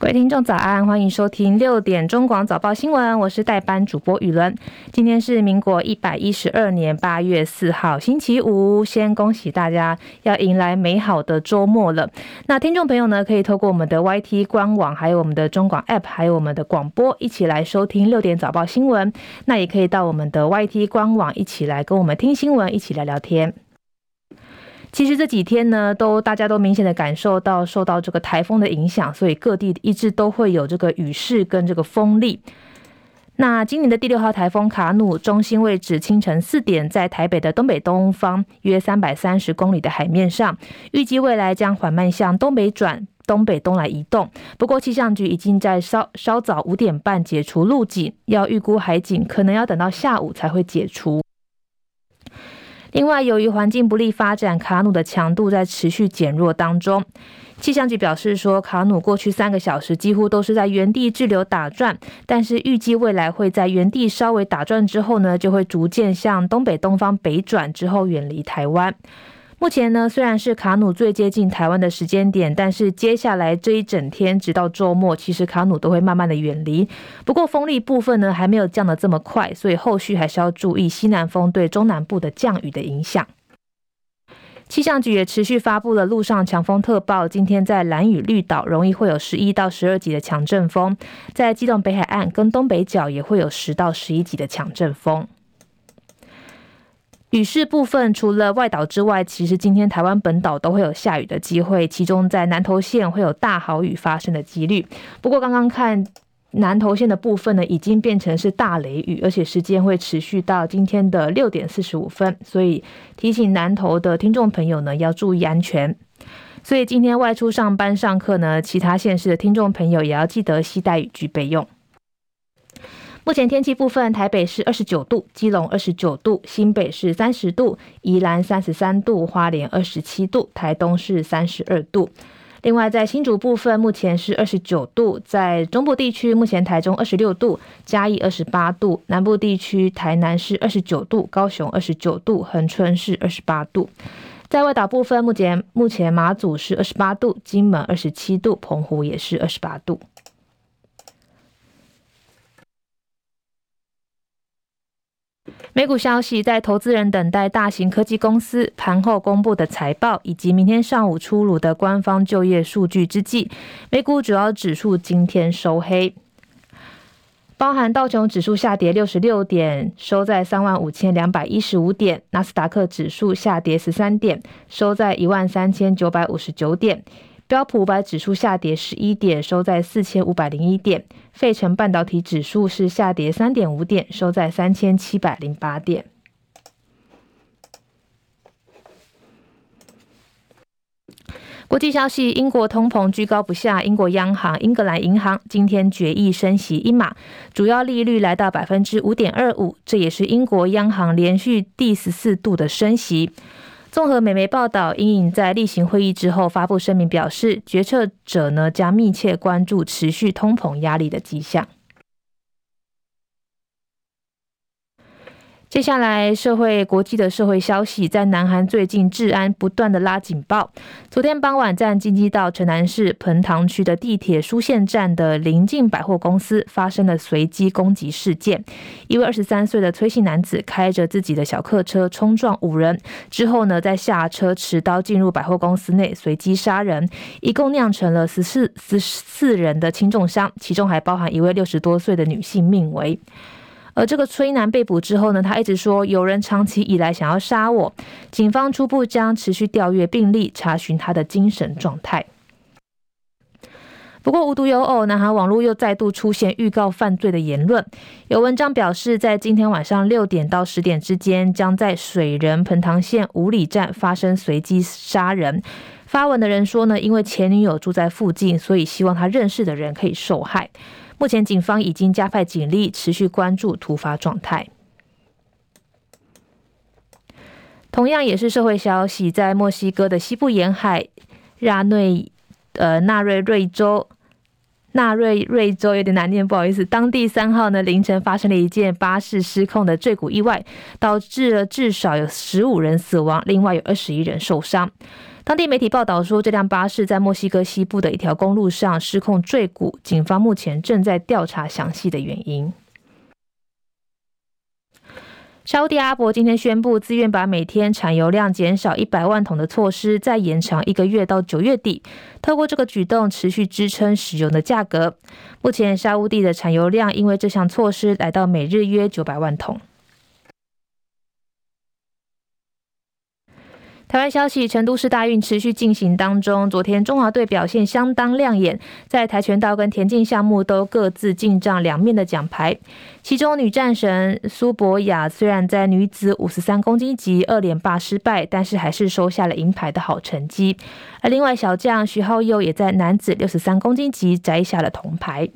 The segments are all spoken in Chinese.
各位听众早安，欢迎收听六点中广早报新闻，我是代班主播雨伦。今天是民国一百一十二年八月四号，星期五。先恭喜大家要迎来美好的周末了。那听众朋友呢，可以透过我们的 YT 官网，还有我们的中广 App，还有我们的广播，一起来收听六点早报新闻。那也可以到我们的 YT 官网，一起来跟我们听新闻，一起来聊天。其实这几天呢，都大家都明显的感受到受到这个台风的影响，所以各地一直都会有这个雨势跟这个风力。那今年的第六号台风卡努中心位置清晨四点在台北的东北东方约三百三十公里的海面上，预计未来将缓慢向东北转东北东来移动。不过气象局已经在稍稍早五点半解除陆警，要预估海警可能要等到下午才会解除。另外，由于环境不利发展，卡努的强度在持续减弱当中。气象局表示说，卡努过去三个小时几乎都是在原地滞留打转，但是预计未来会在原地稍微打转之后呢，就会逐渐向东北东方北转，之后远离台湾。目前呢，虽然是卡努最接近台湾的时间点，但是接下来这一整天直到周末，其实卡努都会慢慢的远离。不过风力部分呢，还没有降得这么快，所以后续还是要注意西南风对中南部的降雨的影响。气象局也持续发布了陆上强风特报，今天在兰屿绿岛容易会有十一到十二级的强阵风，在基隆北海岸跟东北角也会有十到十一级的强阵风。雨势部分，除了外岛之外，其实今天台湾本岛都会有下雨的机会，其中在南投县会有大豪雨发生的几率。不过刚刚看南投县的部分呢，已经变成是大雷雨，而且时间会持续到今天的六点四十五分，所以提醒南投的听众朋友呢要注意安全。所以今天外出上班上课呢，其他县市的听众朋友也要记得携带雨具备用。目前天气部分，台北是二十九度，基隆二十九度，新北是三十度，宜兰三十三度，花莲二十七度，台东是三十二度。另外，在新竹部分，目前是二十九度，在中部地区，目前台中二十六度，嘉义二十八度，南部地区台南是二十九度，高雄二十九度，恒春是二十八度。在外岛部分，目前目前马祖是二十八度，金门二十七度，澎湖也是二十八度。美股消息，在投资人等待大型科技公司盘后公布的财报，以及明天上午出炉的官方就业数据之际，美股主要指数今天收黑，包含道琼指数下跌六十六点，收在三万五千两百一十五点；纳斯达克指数下跌十三点，收在一万三千九百五十九点。标普五百指数下跌十一点，收在四千五百零一点。费城半导体指数是下跌三点五点，收在三千七百零八点。国际消息：英国通膨居高不下，英国央行英格兰银行今天决议升息一码，主要利率来到百分之五点二五，这也是英国央行连续第十四度的升息。综合美媒报道，英银在例行会议之后发布声明，表示决策者呢将密切关注持续通膨压力的迹象。接下来，社会国际的社会消息，在南韩最近治安不断的拉警报。昨天傍晚，在京畿道城南市彭塘区的地铁书线站的临近百货公司发生了随机攻击事件。一位二十三岁的崔姓男子开着自己的小客车冲撞五人，之后呢，再下车持刀进入百货公司内随机杀人，一共酿成了十四十四人的轻重伤，其中还包含一位六十多岁的女性命危。而这个崔男被捕之后呢，他一直说有人长期以来想要杀我。警方初步将持续调阅病历，查询他的精神状态。不过无独有偶，南韩网络又再度出现预告犯罪的言论。有文章表示，在今天晚上六点到十点之间，将在水仁彭塘县五里站发生随机杀人。发文的人说呢，因为前女友住在附近，所以希望他认识的人可以受害。目前警方已经加派警力，持续关注突发状态。同样也是社会消息，在墨西哥的西部沿海纳瑞呃纳瑞瑞州纳瑞瑞州有点难念，不好意思。当地三号呢凌晨发生了一件巴士失控的坠谷意外，导致了至少有十五人死亡，另外有二十一人受伤。当地媒体报道说，这辆巴士在墨西哥西部的一条公路上失控坠谷，警方目前正在调查详细的原因。沙地阿伯今天宣布，自愿把每天产油量减少一百万桶的措施再延长一个月到九月底，透过这个举动持续支撑石油的价格。目前，沙地的产油量因为这项措施来到每日约九百万桶。台湾消息，成都市大运持续进行当中。昨天中华队表现相当亮眼，在跆拳道跟田径项目都各自进账两面的奖牌。其中女战神苏博雅虽然在女子五十三公斤级二连霸失败，但是还是收下了银牌的好成绩。而另外小将徐浩佑也在男子六十三公斤级摘下了铜牌。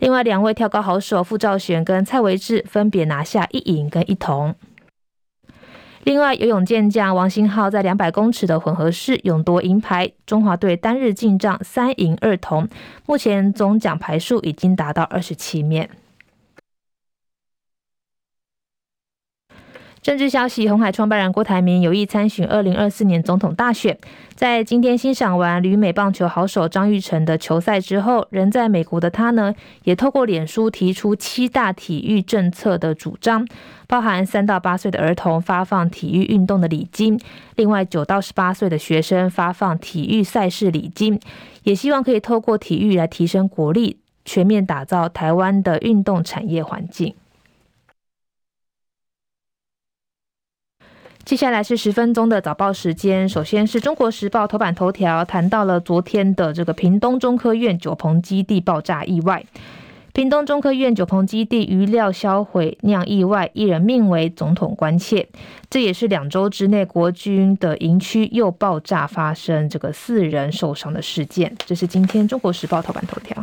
另外两位跳高好手傅兆璇跟蔡维智分别拿下一银跟一铜。另外，游泳健将王星浩在两百公尺的混合式勇夺银牌，中华队单日进账三银二铜，目前总奖牌数已经达到二十七面。政治消息：红海创办人郭台铭有意参选二零二四年总统大选。在今天欣赏完旅美棒球好手张育成的球赛之后，人在美国的他呢，也透过脸书提出七大体育政策的主张，包含三到八岁的儿童发放体育运动的礼金，另外九到十八岁的学生发放体育赛事礼金，也希望可以透过体育来提升国力，全面打造台湾的运动产业环境。接下来是十分钟的早报时间。首先是中国时报头版头条，谈到了昨天的这个屏东中科院九鹏基地爆炸意外。屏东中科院九鹏基地余料销毁酿意外，一人命危，总统关切。这也是两周之内国军的营区又爆炸发生这个四人受伤的事件。这是今天中国时报头版头条。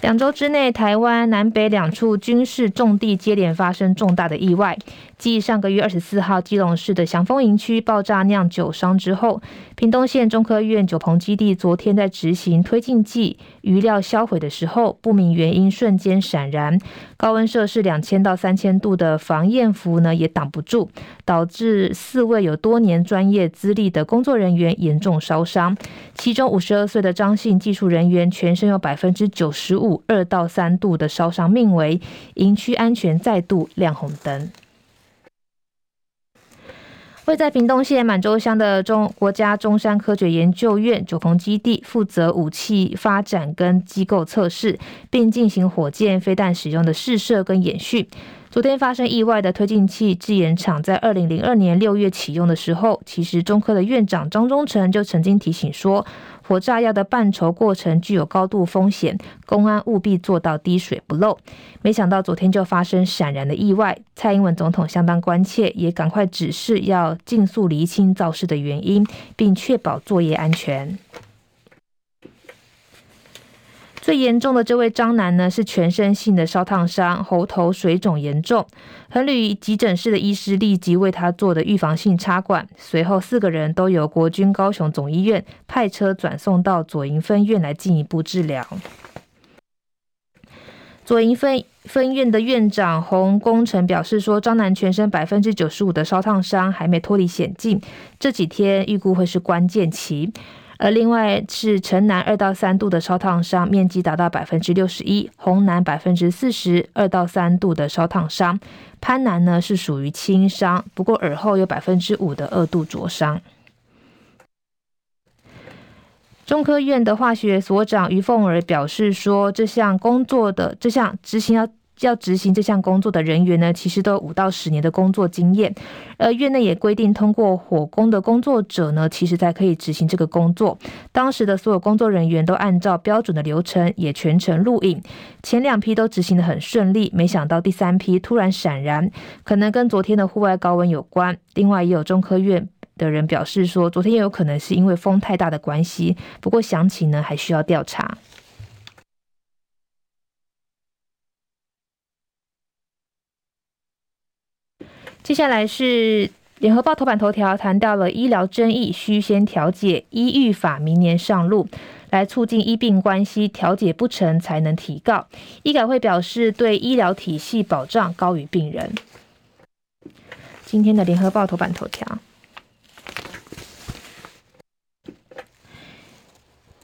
两周之内，台湾南北两处军事重地接连发生重大的意外。继上个月二十四号基隆市的祥丰营区爆炸酿酒伤之后，屏东县中科院九鹏基地昨天在执行推进剂余料销毁的时候，不明原因瞬间闪燃，高温摄氏两千到三千度的防焰服呢也挡不住，导致四位有多年专业资历的工作人员严重烧伤，其中五十二岁的张姓技术人员全身有百分之九十五二到三度的烧伤，命危，营区安全再度亮红灯。会在屏东县满洲乡的中国家中山科学研究院九鹏基地，负责武器发展跟机构测试，并进行火箭飞弹使用的试射跟演训。昨天发生意外的推进器制研厂，在二零零二年六月启用的时候，其实中科的院长张忠诚就曾经提醒说，火炸药的办筹过程具有高度风险，公安务必做到滴水不漏。没想到昨天就发生闪燃的意外，蔡英文总统相当关切，也赶快指示要尽速厘清肇事的原因，并确保作业安全。最严重的这位张男呢，是全身性的烧烫伤，喉头水肿严重。恒旅急诊室的医师立即为他做的预防性插管，随后四个人都由国军高雄总医院派车转送到左营分院来进一步治疗。左营分分院的院长洪功成表示说，张男全身百分之九十五的烧烫伤还没脱离险境，这几天预估会是关键期。而另外是城南二到三度的烧烫伤，面积达到百分之六十一；红南百分之四十二到三度的烧烫伤，潘南呢是属于轻伤，不过耳后有百分之五的二度灼伤。中科院的化学所长于凤儿表示说，这项工作的这项执行要。要执行这项工作的人员呢，其实都有五到十年的工作经验。而院内也规定，通过火工的工作者呢，其实才可以执行这个工作。当时的所有工作人员都按照标准的流程，也全程录影。前两批都执行得很顺利，没想到第三批突然闪燃，可能跟昨天的户外高温有关。另外，也有中科院的人表示说，昨天也有可能是因为风太大的关系。不过详情呢，还需要调查。接下来是联合报头版头条，谈到了医疗争议需先调解，医育法明年上路，来促进医病关系，调解不成才能提告。医改会表示对医疗体系保障高于病人。今天的联合报头版头条。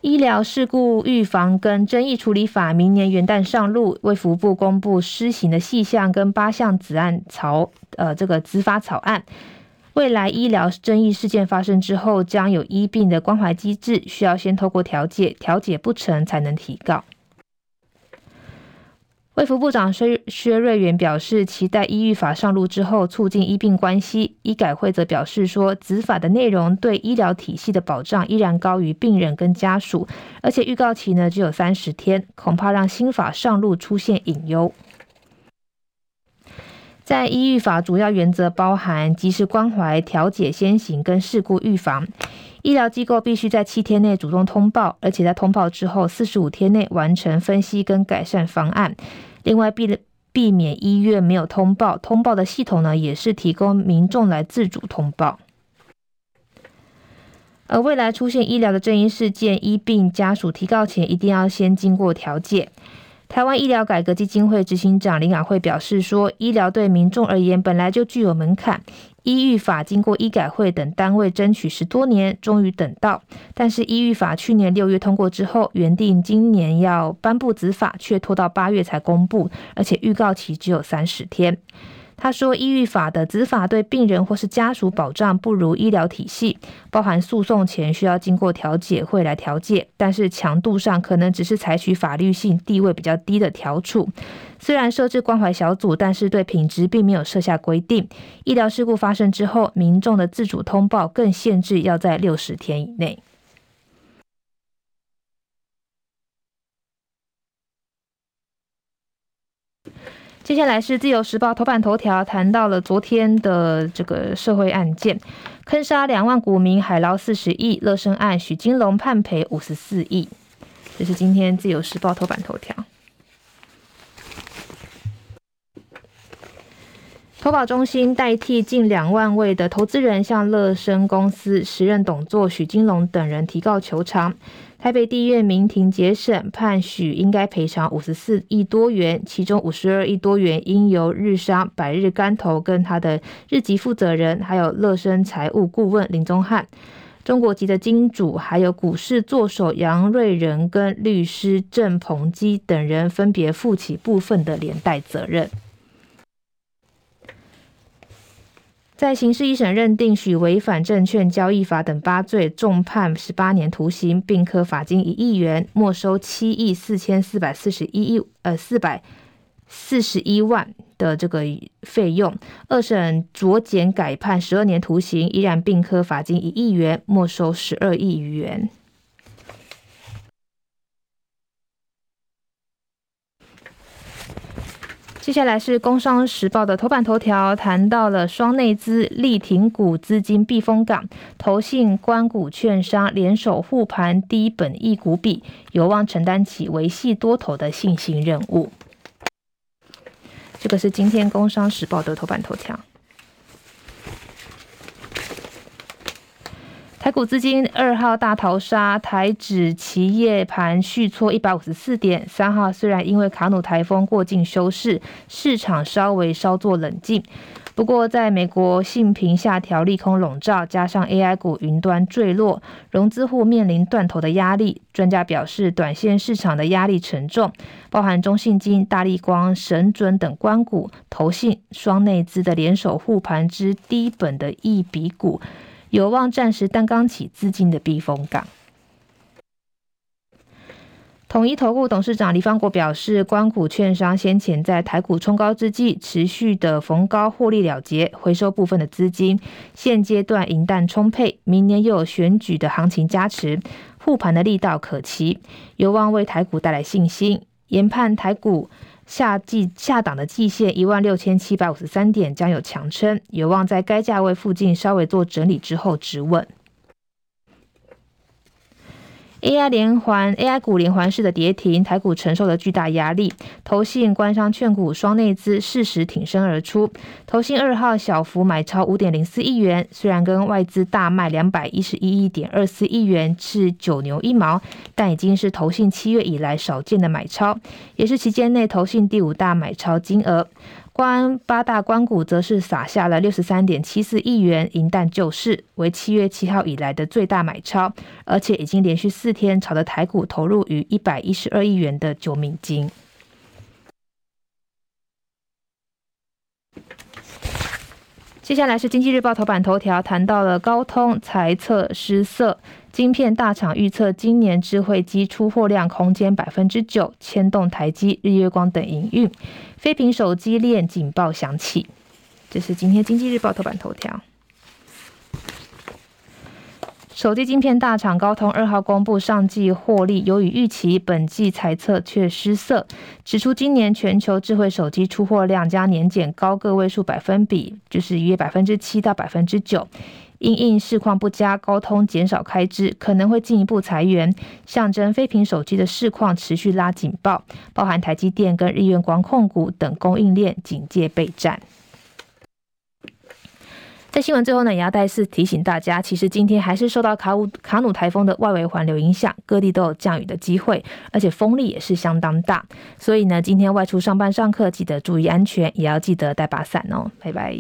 医疗事故预防跟争议处理法明年元旦上路，卫福部公布施行的细项跟八项子案草，呃，这个执法草案。未来医疗争议事件发生之后，将有医病的关怀机制，需要先透过调解，调解不成才能提告。卫福部长薛薛瑞元表示，期待医育法上路之后，促进医病关系。医改会则表示说，子法的内容对医疗体系的保障依然高于病人跟家属，而且预告期呢只有三十天，恐怕让新法上路出现隐忧。在医育法主要原则包含及时关怀、调解先行跟事故预防。医疗机构必须在七天内主动通报，而且在通报之后四十五天内完成分析跟改善方案。另外，避避免医院没有通报，通报的系统呢，也是提供民众来自主通报。而未来出现医疗的争议事件，医病家属提告前一定要先经过调解。台湾医疗改革基金会执行长林雅慧表示说：“医疗对民众而言本来就具有门槛，医育法经过医改会等单位争取十多年，终于等到。但是医育法去年六月通过之后，原定今年要颁布执法，却拖到八月才公布，而且预告期只有三十天。”他说，医育法的执法对病人或是家属保障不如医疗体系，包含诉讼前需要经过调解会来调解，但是强度上可能只是采取法律性地位比较低的调处。虽然设置关怀小组，但是对品质并没有设下规定。医疗事故发生之后，民众的自主通报更限制要在六十天以内。接下来是自由时报头版头条，谈到了昨天的这个社会案件，坑杀两万股民，海捞四十亿，乐生案许金龙判赔五十四亿。这是今天自由时报头版头条。投保中心代替近两万位的投资人，向乐生公司时任董座许金龙等人提告求偿。台北地院民庭结审，判许应该赔偿五十四亿多元，其中五十二亿多元应由日商、百日竿头跟他的日籍负责人，还有乐生财务顾问林宗翰、中国籍的金主，还有股市作手杨瑞仁跟律师郑鹏基等人分别负起部分的连带责任。在刑事一审认定许违反证券交易法等八罪，重判十八年徒刑，并科罚金一亿元，没收七亿四千四百四十一亿呃四百四十一万的这个费用。二审酌减改判十二年徒刑，依然并科罚金一亿元，没收十二亿余元。接下来是《工商时报》的头版头条，谈到了双内资力挺股资金避风港，投信、关股、券商联手护盘低本益股比，有望承担起维系多头的信心任务。这个是今天《工商时报》的头版头条。台股资金二号大逃杀，台指期夜盘续挫一百五十四点。三号虽然因为卡努台风过境休市，市场稍微稍作冷静，不过在美国信评下调利空笼罩，加上 AI 股云端坠落，融资户面临断头的压力。专家表示，短线市场的压力沉重，包含中信金、大立光、神准等关股、投信、双内资的联手护盘之低本的一笔股。有望暂时担纲起资金的避风港。统一投顾董事长李方国表示，官股券商先前在台股冲高之际，持续的逢高获利了结，回收部分的资金。现阶段银弹充沛，明年又有选举的行情加持，护盘的力道可期，有望为台股带来信心。研判台股。下季下档的季线一万六千七百五十三点将有强撑，有望在该价位附近稍微做整理之后止稳。AI 连环 AI 股连环式的跌停，台股承受了巨大压力。投信、官商、券股双内资适时挺身而出。投信二号小幅买超五点零四亿元，虽然跟外资大卖两百一十一点二四亿元是九牛一毛，但已经是投信七月以来少见的买超，也是期间内投信第五大买超金额。关八大关股则是撒下了六十三点七四亿元银弹救市，为七月七号以来的最大买超，而且已经连续四天朝着台股投入逾一百一十二亿元的救命金。接下来是经济日报头版头条，谈到了高通财测失色，晶片大厂预测今年智慧机出货量空间百分之九，牵动台积、日月光等营运。非屏手机链警报响起，这是今天经济日报头版头条。手机晶片大厂高通二号公布上季获利优于预期，本季财测却失色，指出今年全球智慧手机出货量将年减高个位数百分比，就是约百分之七到百分之九。因应市况不佳，高通减少开支，可能会进一步裁员，象征非屏手机的市况持续拉警报，包含台积电跟日月光控股等供应链警戒备战。在新闻最后呢，也要再次提醒大家，其实今天还是受到卡努卡努台风的外围环流影响，各地都有降雨的机会，而且风力也是相当大。所以呢，今天外出上班上课，记得注意安全，也要记得带把伞哦。拜拜。